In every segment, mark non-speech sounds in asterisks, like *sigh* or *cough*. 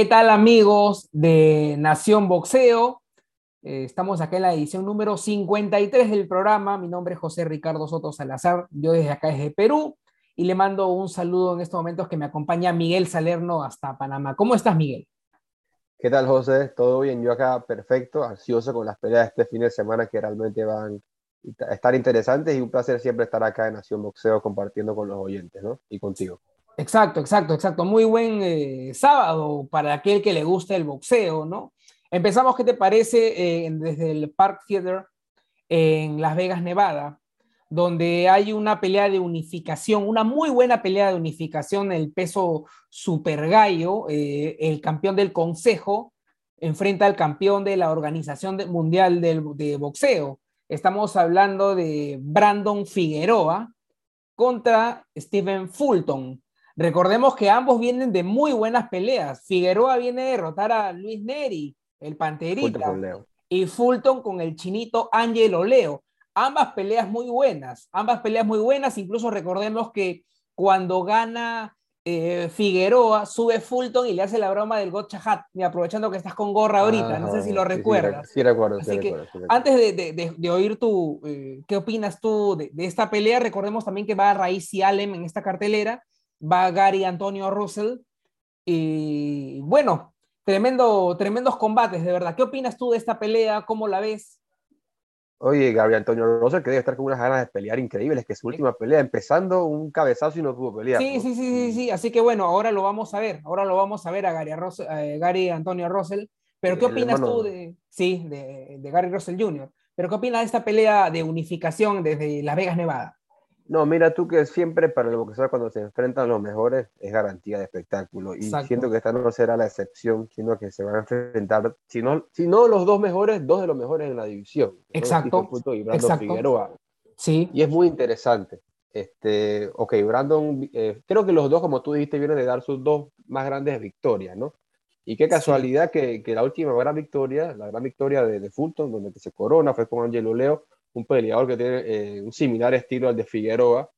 ¿Qué tal amigos de Nación Boxeo? Eh, estamos acá en la edición número 53 del programa. Mi nombre es José Ricardo Soto Salazar. Yo desde acá desde Perú y le mando un saludo en estos momentos que me acompaña Miguel Salerno hasta Panamá. ¿Cómo estás, Miguel? ¿Qué tal, José? ¿Todo bien? Yo acá perfecto, ansioso con las peleas de este fin de semana que realmente van a estar interesantes y un placer siempre estar acá en Nación Boxeo compartiendo con los oyentes, ¿no? Y contigo. Exacto, exacto, exacto. Muy buen eh, sábado para aquel que le gusta el boxeo, ¿no? Empezamos, ¿qué te parece? Eh, desde el Park Theater en Las Vegas, Nevada, donde hay una pelea de unificación, una muy buena pelea de unificación el peso super gallo. Eh, el campeón del consejo enfrenta al campeón de la Organización Mundial de Boxeo. Estamos hablando de Brandon Figueroa contra Stephen Fulton. Recordemos que ambos vienen de muy buenas peleas. Figueroa viene a derrotar a Luis Neri, el Panterita, y Fulton con el chinito Angelo Leo. Ambas peleas muy buenas, ambas peleas muy buenas. Incluso recordemos que cuando gana eh, Figueroa, sube Fulton y le hace la broma del gotcha hat, y aprovechando que estás con gorra ahorita, no sé si lo recuerdas. Sí, recuerdo, sí, recuerdo, Antes de, oír tu, eh, ¿qué opinas tú de, esta pelea? Recordemos también que va a Raíz y Alem en esta cartelera va Gary Antonio Russell. Y bueno, tremendo, tremendos combates, de verdad. ¿Qué opinas tú de esta pelea? ¿Cómo la ves? Oye, Gary Antonio Russell que debe estar con unas ganas de pelear increíbles, que su última pelea, empezando un cabezazo y no pudo pelear. Sí, sí, sí, sí, sí. Así que bueno, ahora lo vamos a ver. Ahora lo vamos a ver a Gary, Gary Antonio Russell. Pero ¿qué opinas tú de, sí, de, de Gary Russell Jr.? Pero ¿qué opinas de esta pelea de unificación desde Las Vegas, Nevada? No, mira tú que siempre para el boxeador cuando se enfrentan los mejores es garantía de espectáculo. Y siento que esta no será la excepción, sino que se van a enfrentar, si no, si no los dos mejores, dos de los mejores en la división. Exacto. Y Brandon Figueroa. Sí. Y es muy interesante. Este, ok, Brandon, eh, creo que los dos, como tú dijiste, vienen de dar sus dos más grandes victorias, ¿no? Y qué casualidad que, que, la última gran victoria, la gran victoria de, de Fulton, donde se corona, fue con Angelo Leo, un peleador que tiene eh, un similar estilo al de Figueroa,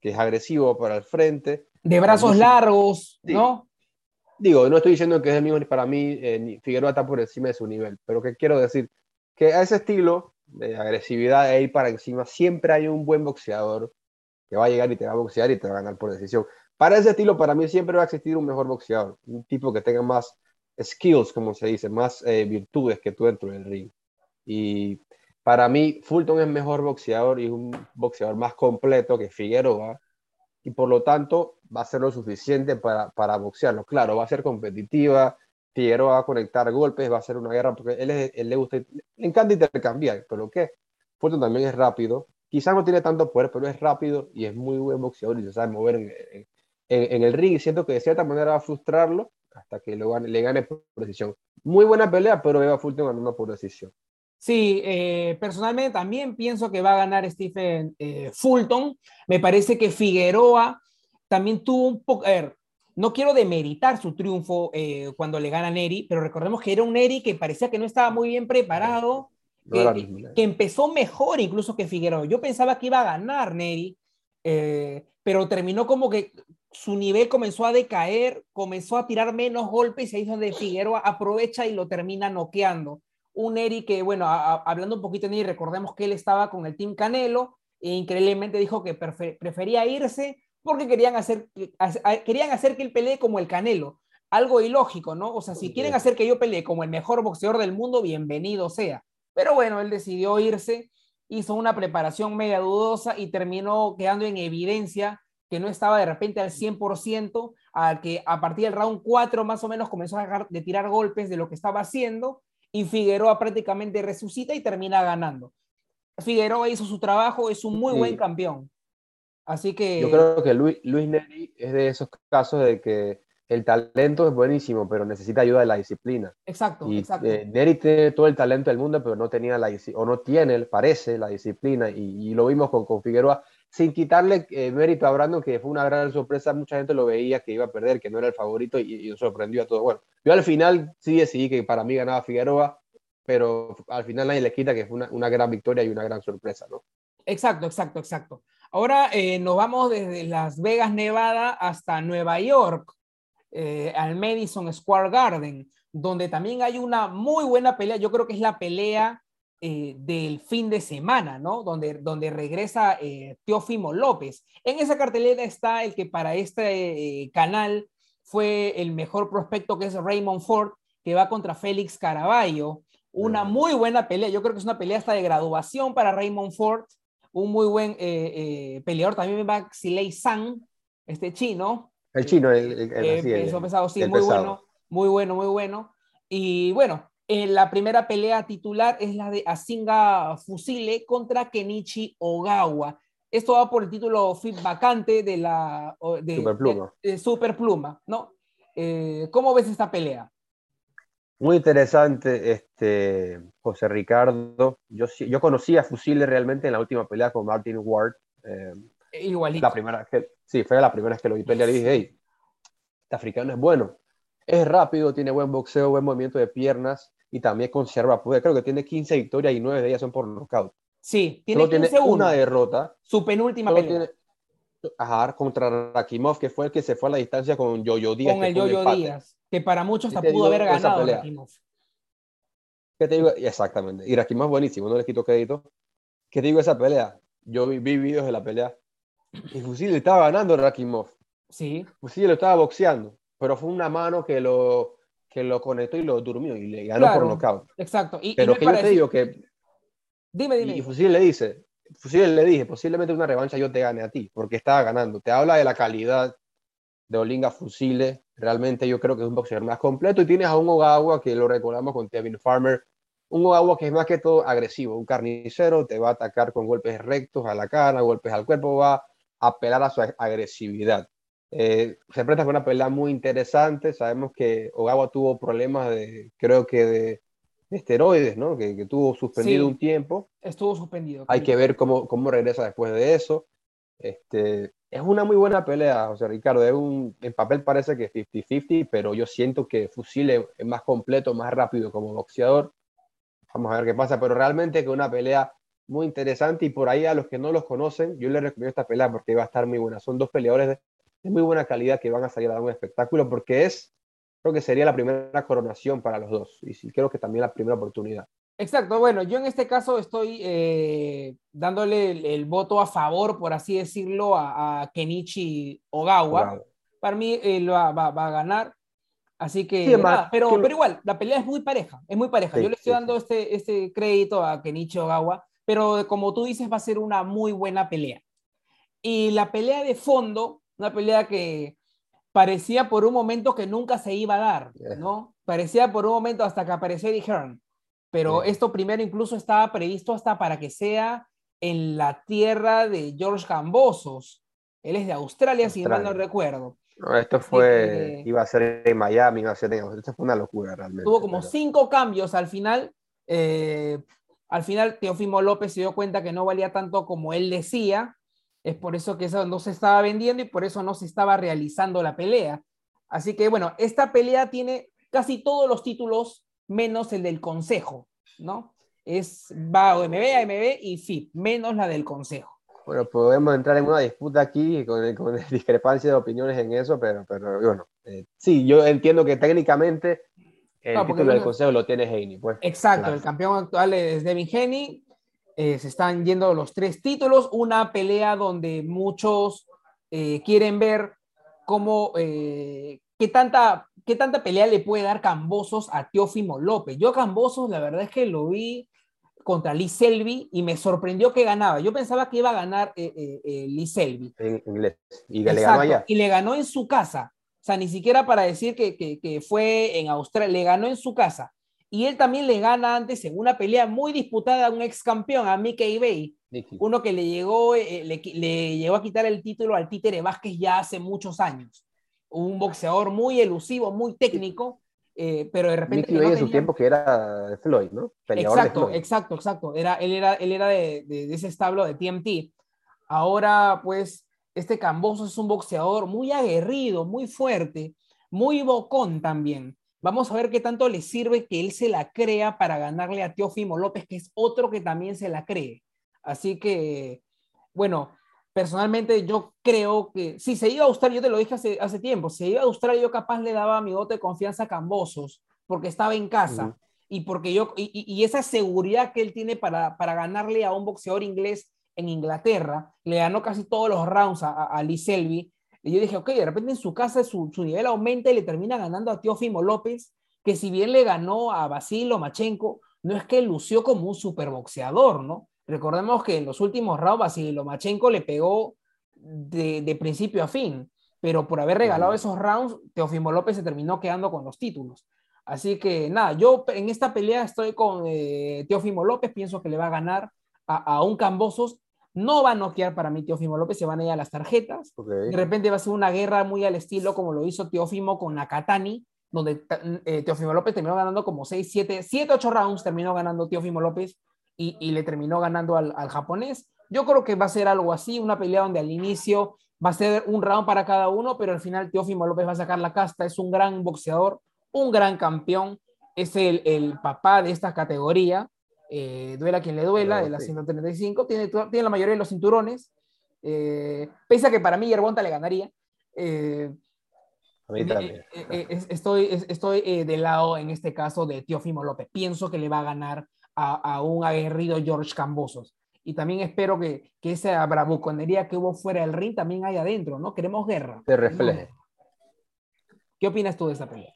que es agresivo para el frente. De brazos largos, ¿no? Digo, no estoy diciendo que es el mismo para mí, eh, Figueroa está por encima de su nivel, pero que quiero decir que a ese estilo de agresividad e ir para encima, siempre hay un buen boxeador que va a llegar y te va a boxear y te va a ganar por decisión. Para ese estilo, para mí siempre va a existir un mejor boxeador, un tipo que tenga más skills, como se dice, más eh, virtudes que tú dentro del ring. Y para mí, Fulton es mejor boxeador y es un boxeador más completo que Figueroa y por lo tanto va a ser lo suficiente para, para boxearlo. Claro, va a ser competitiva, Figueroa va a conectar golpes, va a ser una guerra porque él, él le gusta, le encanta intercambiar, pero ¿qué? Fulton también es rápido, quizás no tiene tanto poder, pero es rápido y es muy buen boxeador y se sabe mover en, en, el ring. Siento que de cierta manera va a frustrarlo hasta que lo le gane por decisión. Muy buena pelea, pero Eva Fulton ganó por decisión. Sí, eh, personalmente también pienso que va a ganar Stephen eh, Fulton. Me parece que Figueroa también tuvo un poco, no quiero demeritar su triunfo eh, cuando le gana Neri, pero recordemos que era un Neri que parecía que no estaba muy bien preparado, que, empezó mejor incluso que Figueroa. Yo pensaba que iba a ganar Neri, pero terminó como que su nivel comenzó a decaer, comenzó a tirar menos golpes y ahí es donde Figueroa aprovecha y lo termina noqueando un Eri que, bueno, hablando un poquito de Eri, recordemos que él estaba con el Team Canelo e increíblemente dijo que prefería irse porque querían hacer, querían hacer que él pelee como el Canelo. Algo ilógico, ¿no? O sea, si quieren hacer que yo pelee como el mejor boxeador del mundo, bienvenido sea. Pero bueno, él decidió irse, hizo una preparación media dudosa y terminó quedando en evidencia que no estaba de repente al 100%, al que a partir del round 4 más o menos comenzó a dejar de tirar golpes de lo que estaba haciendo y Figueroa prácticamente resucita y termina ganando. Figueroa hizo su trabajo, es un muy buen campeón. Así que... Yo creo que Luis, Luis Neri es de esos casos de que el talento es buenísimo, pero necesita ayuda de la disciplina. Exacto, y, exacto. Eh, Neri tiene todo el talento del mundo, pero no tenía la o no tiene, parece, la disciplina, y, lo vimos con, con Figueroa sin quitarle eh, mérito a Brandon, que fue una gran sorpresa, mucha gente lo veía que iba a perder, que no era el favorito y, sorprendió a todos. Bueno, yo al final sí decidí que para mí ganaba Figueroa, pero al final nadie le quita que fue una, gran victoria y una gran sorpresa, ¿no? Exacto, exacto, exacto. Ahora eh, nos vamos desde Las Vegas, Nevada, hasta Nueva York. eh, al Madison Square Garden, donde también hay una muy buena pelea. Yo creo que es la pelea eh, del fin de semana, ¿no? Donde, donde regresa eh, Teófimo López. En esa cartelera está el que para este eh, canal fue el mejor prospecto, que es Raymond Ford, que va contra Félix Caraballo. Una muy buena pelea. Yo creo que es una pelea hasta de graduación para Raymond Ford. Un muy buen peleador. También va Xilei San, este chino. El chino, el, el, el, pesado, sí, muy bueno, muy bueno, muy bueno. Y bueno, la primera pelea titular es la de Asinga Fusile contra Kenichi Ogawa. Esto va por el título fit vacante de la de, Superpluma. De, Superpluma, ¿no? Eh, ¿Cómo ves esta pelea? Muy interesante, este, José Ricardo. Yo, yo conocí a Fusile realmente en la última pelea con Martin Ward. Eh, Igualito. La primera que, sí, fue la primera vez que lo vi pelear y dije, hey, este africano es bueno. Es rápido, tiene buen boxeo, buen movimiento de piernas y también conserva poder. Creo que tiene 15 victorias y 9 de ellas son por knockout. Sí, tiene, 15 tiene una derrota. Su penúltima pelea. Tiene, ajá, contra Rakimov, que fue el que se fue a la distancia con Yoyo Díaz. Con el Yoyo Díaz, que para muchos se pudo haber ganado Rakimov. ¿Qué te digo? Exactamente. Y Rakimov buenísimo, no le quito crédito. ¿Qué te digo esa pelea? Yo vi, vi videos de la pelea. Y Fusil le estaba ganando Rakimov. Sí. Fusil lo estaba boxeando, pero fue una mano que lo, que lo conectó y lo durmió y le ganó por nocaut. Exacto. Y, Pero que yo te digo que. Dime, dime. Y Fusil le dice, Fusil le dije, posiblemente una revancha yo te gane a ti, porque estaba ganando. Te habla de la calidad de Olinga Fusile. Realmente yo creo que es un boxeador más completo. Y tienes a un Ogawa que lo recordamos con Kevin Farmer. Un Ogawa que es más que todo agresivo, un carnicero, te va a atacar con golpes rectos a la cara, golpes al cuerpo, va a apelar a su agresividad. Eh, se presenta con una pelea muy interesante. Sabemos que Ogawa tuvo problemas de, creo que de, esteroides, ¿no? Que, que tuvo suspendido un tiempo. Estuvo suspendido. Hay que ver cómo, cómo regresa después de eso. Este, es una muy buena pelea, o sea, Ricardo. Es un, en papel parece que 50-50, pero yo siento que Fusile es más completo, más rápido como boxeador. Vamos a ver qué pasa, pero realmente que una pelea muy interesante y por ahí a los que no los conocen, yo les recomiendo esta pelea porque va a estar muy buena. Son dos peleadores de, de muy buena calidad que van a salir a dar un espectáculo porque es, creo que sería la primera coronación para los dos y sí, creo que también la primera oportunidad. Exacto, bueno, yo en este caso estoy eh, dándole el, voto a favor, por así decirlo, a, Kenichi Ogawa. Para mí eh, lo va, va, a ganar. Así que, pero, pero igual, la pelea es muy pareja, es muy pareja. yo le estoy dando Este, este crédito a Kenichi Ogawa, pero como tú dices, va a ser una muy buena pelea. Y la pelea de fondo, una pelea que parecía por un momento que nunca se iba a dar, ¿no? Parecía por un momento hasta que apareció Eddie Hearn, pero esto primero incluso estaba previsto hasta para que sea en la tierra de George Gambosos. Él es de Australia, si mal no recuerdo. No, esto fue, iba a ser en Miami, iba a ser en Esto fue una locura realmente. Tuvo como cinco cambios al final. Eh, al final, Teofimo López se dio cuenta que no valía tanto como él decía es por eso que eso no se estaba vendiendo y por eso no se estaba realizando la pelea. Así que bueno, esta pelea tiene casi todos los títulos menos el del consejo, ¿no? Es va OMB, AMB y FIP, menos la del consejo. Bueno, podemos entrar en una disputa aquí con, con *laughs* discrepancia de opiniones en eso, pero, pero bueno, eh, sí, yo entiendo que técnicamente el título del consejo lo tiene Haney. Pues, Exacto, el campeón actual es Devin Haney, eh, se están yendo los tres títulos, una pelea donde muchos eh, quieren ver cómo, eh, qué, tanta, qué tanta pelea le puede dar Cambosos a Teófimo López. Yo Cambosos, la verdad es que lo vi contra Lee Selby y me sorprendió que ganaba. Yo pensaba que iba a ganar Lee Selby. En inglés. Y le ganó allá. Y le ganó en su casa. O sea, ni siquiera para decir que, que, que fue en Australia, le ganó en su casa y él también le gana antes en una pelea muy disputada a un ex campeón, a Mickey Bay, uno que le llegó, eh, le, le, a quitar el título al Títere Vázquez ya hace muchos años. Un boxeador muy elusivo, muy técnico, eh, pero de repente... Mickey Bay en su tiempo que era de Floyd, ¿no? exacto, exacto, exacto. Era, él era, él era de, de, ese establo de TMT. Ahora, pues, este Camboso es un boxeador muy aguerrido, muy fuerte, muy bocón también. Vamos a ver qué tanto le sirve que él se la crea para ganarle a Teófimo López, que es otro que también se la cree. Así que, bueno, personalmente yo creo que si se iba a Australia, yo te lo dije hace, hace tiempo, si se iba a Australia yo capaz le daba mi voto de confianza a Cambosos, porque estaba en casa. Y porque yo, y, esa seguridad que él tiene para, para ganarle a un boxeador inglés en Inglaterra, le ganó casi todos los rounds a, a Lee Selby, y yo dije, ok, de repente en su casa su, su nivel aumenta y le termina ganando a Teófimo López, que si bien le ganó a Basil Lomachenko, no es que lució como un superboxeador, ¿no? Recordemos que en los últimos rounds Basil Lomachenko le pegó de, de, principio a fin, pero por haber regalado esos rounds, Teófimo López se terminó quedando con los títulos. Así que nada, yo en esta pelea estoy con eh, Teófimo López, pienso que le va a ganar a, a un Cambosos no va a noquear para mí Teófimo López, se van a ir a las tarjetas. De repente va a ser una guerra muy al estilo como lo hizo Teófimo con Nakatani, donde eh, Teófimo López terminó ganando como 6, 7, 7, 8 rounds, terminó ganando Teófimo López y, le terminó ganando al, japonés. Yo creo que va a ser algo así, una pelea donde al inicio va a ser un round para cada uno, pero al final Teófimo López va a sacar la casta, es un gran boxeador, un gran campeón, es el, el papá de esta categoría eh, duela quien le duela, de la 135, tiene, tiene la mayoría de los cinturones, eh, pese a que para mí Yerbonta le ganaría. Eh, a mí también. estoy estoy del lado, en este caso, de Teofimo López. Pienso que le va a ganar a, un aguerrido George Cambosos. Y también espero que, que esa bravuconería que hubo fuera del ring también haya adentro, ¿no? Queremos guerra. Se refleje. ¿Qué opinas tú de esa pelea?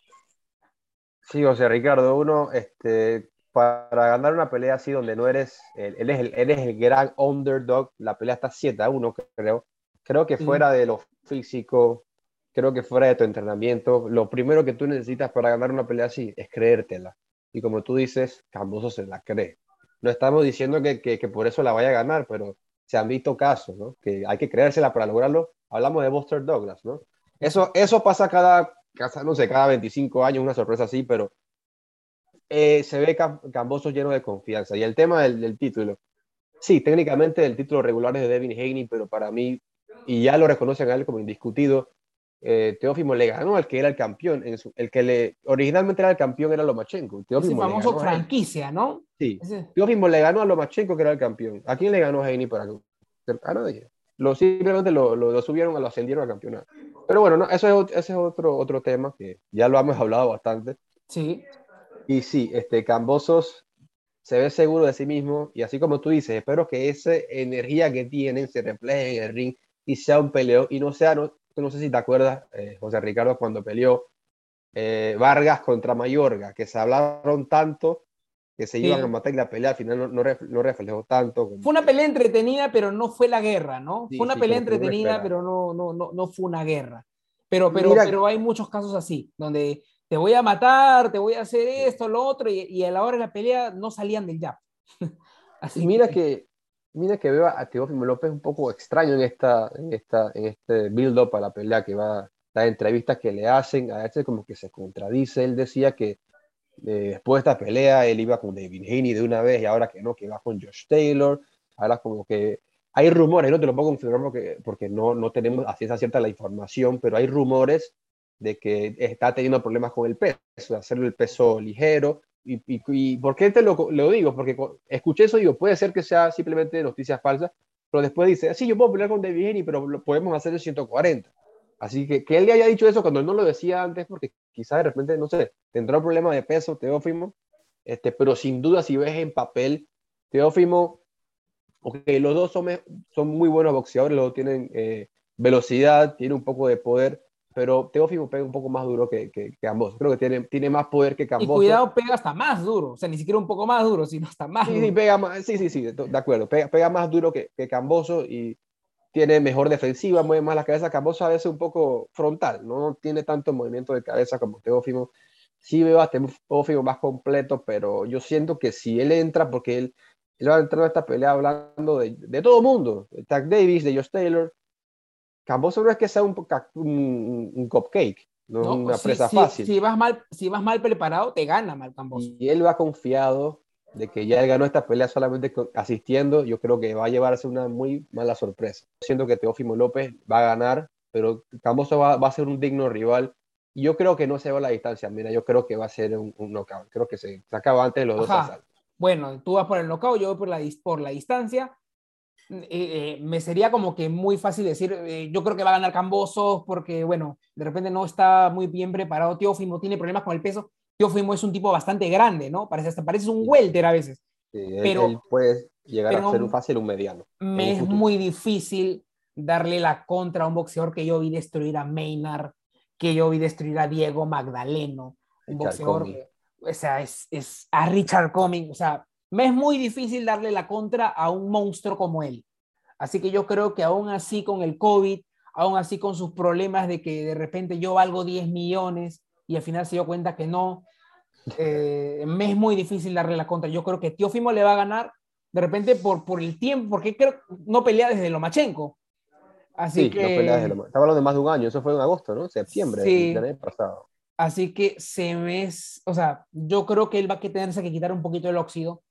Sí, o sea, Ricardo, uno, este, para ganar una pelea así donde no eres, él es el, eres el gran underdog, la pelea está 7 a 1, creo. Creo que fuera de lo físico, creo que fuera de tu entrenamiento, lo primero que tú necesitas para ganar una pelea así es creértela. Y como tú dices, Camboso se la cree. No estamos diciendo que, que, por eso la vaya a ganar, pero se han visto casos, ¿no? Que hay que creérsela para lograrlo. Hablamos de Buster Douglas, ¿no? Eso, eso pasa cada, cada, no sé, cada 25 años, una sorpresa así, pero eh, se ve Camboso lleno de confianza. Y el tema del, título, sí, técnicamente el título regular es de Devin Haney, pero para mí, y ya lo reconocen a él como indiscutido, eh, Teófimo le ganó al que era el campeón. el que le originalmente era el campeón era Lomachenko. Teófimo Ese famoso franquicia, ¿no? Sí. Teófimo le ganó a Lomachenko, que era el campeón. ¿A quién le ganó Haney para a nadie? Lo, simplemente lo, lo, subieron, lo ascendieron a campeonato. Pero bueno, no, eso es, ese es otro, otro tema que ya lo hemos hablado bastante. Sí. Y sí, este, Cambosos se ve seguro de sí mismo y así como tú dices, espero que esa energía que tienen se refleje en el ring y sea un peleo y no sea, no, no sé si te acuerdas, eh, José Ricardo, cuando peleó eh, Vargas contra Mayorga, que se hablaron tanto que se iban a matar y la pelea al final no, no, reflejó tanto. Fue una pelea entretenida, pero no fue la guerra, ¿no? fue una pelea entretenida, pero no, no, no, no fue una guerra. Pero, pero, pero hay muchos casos así, donde te voy a matar, te voy a hacer esto, lo otro, y, a la hora de la pelea no salían del jab. *laughs* Así mira que, mira que veo a Teófimo López un poco extraño en, esta, en, esta, en este build-up a la pelea que va, las entrevistas que le hacen, a veces como que se contradice, él decía que eh, después de esta pelea él iba con David Haney de una vez y ahora que no, que va con Josh Taylor, ahora como que hay rumores, no te lo puedo confirmar porque, porque no, no tenemos a ciencia cierta la información, pero hay rumores de que está teniendo problemas con el peso, de hacerle el peso ligero. Y, y, ¿Por qué te lo, lo, digo? Porque escuché eso y digo, puede ser que sea simplemente noticias falsas, pero después dice, sí, yo puedo pelear con David pero lo podemos hacer de 140. Así que que él le haya dicho eso cuando él no lo decía antes, porque quizás de repente, no sé, tendrá un problema de peso, Teófimo, este, pero sin duda si ves en papel, Teófimo, ok, los dos son, son muy buenos boxeadores, los tienen eh, velocidad, tienen un poco de poder, pero Teófimo pega un poco más duro que, que, que Creo que tiene, tiene más poder que Camboso. Y cuidado, pega hasta más duro. O sea, ni siquiera un poco más duro, sino hasta más sí, duro. Sí, pega más, sí, sí, sí, de, acuerdo. Pega, pega, más duro que, que Camboso y tiene mejor defensiva, mueve más la cabeza. Camboso a veces un poco frontal, no tiene tanto movimiento de cabeza como Teófimo. Sí veo a Teófimo más completo, pero yo siento que si él entra, porque él, él va a entrar a esta pelea hablando de, de todo mundo, de Tag Davis, de Josh Taylor, Camboso no es que sea un, un, cupcake, no, es una presa fácil. Si vas, mal, si vas mal preparado, te gana mal Camboso. Y él va confiado de que ya él ganó esta pelea solamente asistiendo. Yo creo que va a llevarse una muy mala sorpresa. Siento que Teófimo López va a ganar, pero Camboso va, va a ser un digno rival. Y yo creo que no se va a la distancia. Mira, yo creo que va a ser un, un knockout. Creo que se, acaba antes de los dos asaltos. Bueno, tú vas por el knockout, yo voy por la, por la distancia eh, eh, me sería como que muy fácil decir, eh, yo creo que va a ganar Cambosos porque, bueno, de repente no está muy bien preparado Teófimo, tiene problemas con el peso. Teófimo es un tipo bastante grande, ¿no? Parece hasta parece un welter a veces. pero él puede llegar a ser un fácil un mediano. Me es muy difícil darle la contra a un boxeador que yo vi destruir a Maynard, que yo vi destruir a Diego Magdaleno, un boxeador, o sea, es, es a Richard Coming, o sea, me es muy difícil darle la contra a un monstruo como él. Así que yo creo que aún así con el COVID, aún así con sus problemas de que de repente yo valgo 10 millones y al final se dio cuenta que no, eh, me es muy difícil darle la contra. Yo creo que Teófimo le va a ganar de repente por, por el tiempo, porque creo no pelea desde Lomachenko. Así que... No pelea desde Estaba hablando de más de un año, eso fue en agosto, ¿no? Septiembre del año pasado. Así que se me... O sea, yo creo que él va a tenerse que quitar un poquito el óxido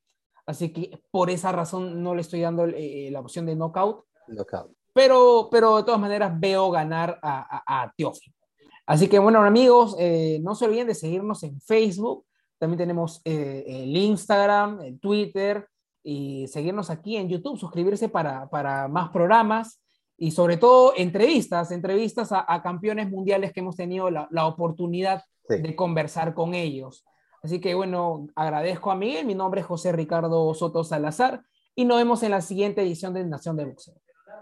Así que por esa razón no le estoy dando eh, la opción de knockout. Knockout. Pero, pero de todas maneras veo ganar a, a, Teófilo. Así que bueno, amigos, eh, no se olviden de seguirnos en Facebook. También tenemos eh, el Instagram, el Twitter y seguirnos aquí en YouTube, suscribirse para, para más programas y sobre todo entrevistas, entrevistas a, campeones mundiales que hemos tenido la, la oportunidad de conversar con ellos. Así que bueno, agradezco a Miguel. Mi nombre es José Ricardo Soto Salazar y nos vemos en la siguiente edición de Nación de Boxeo.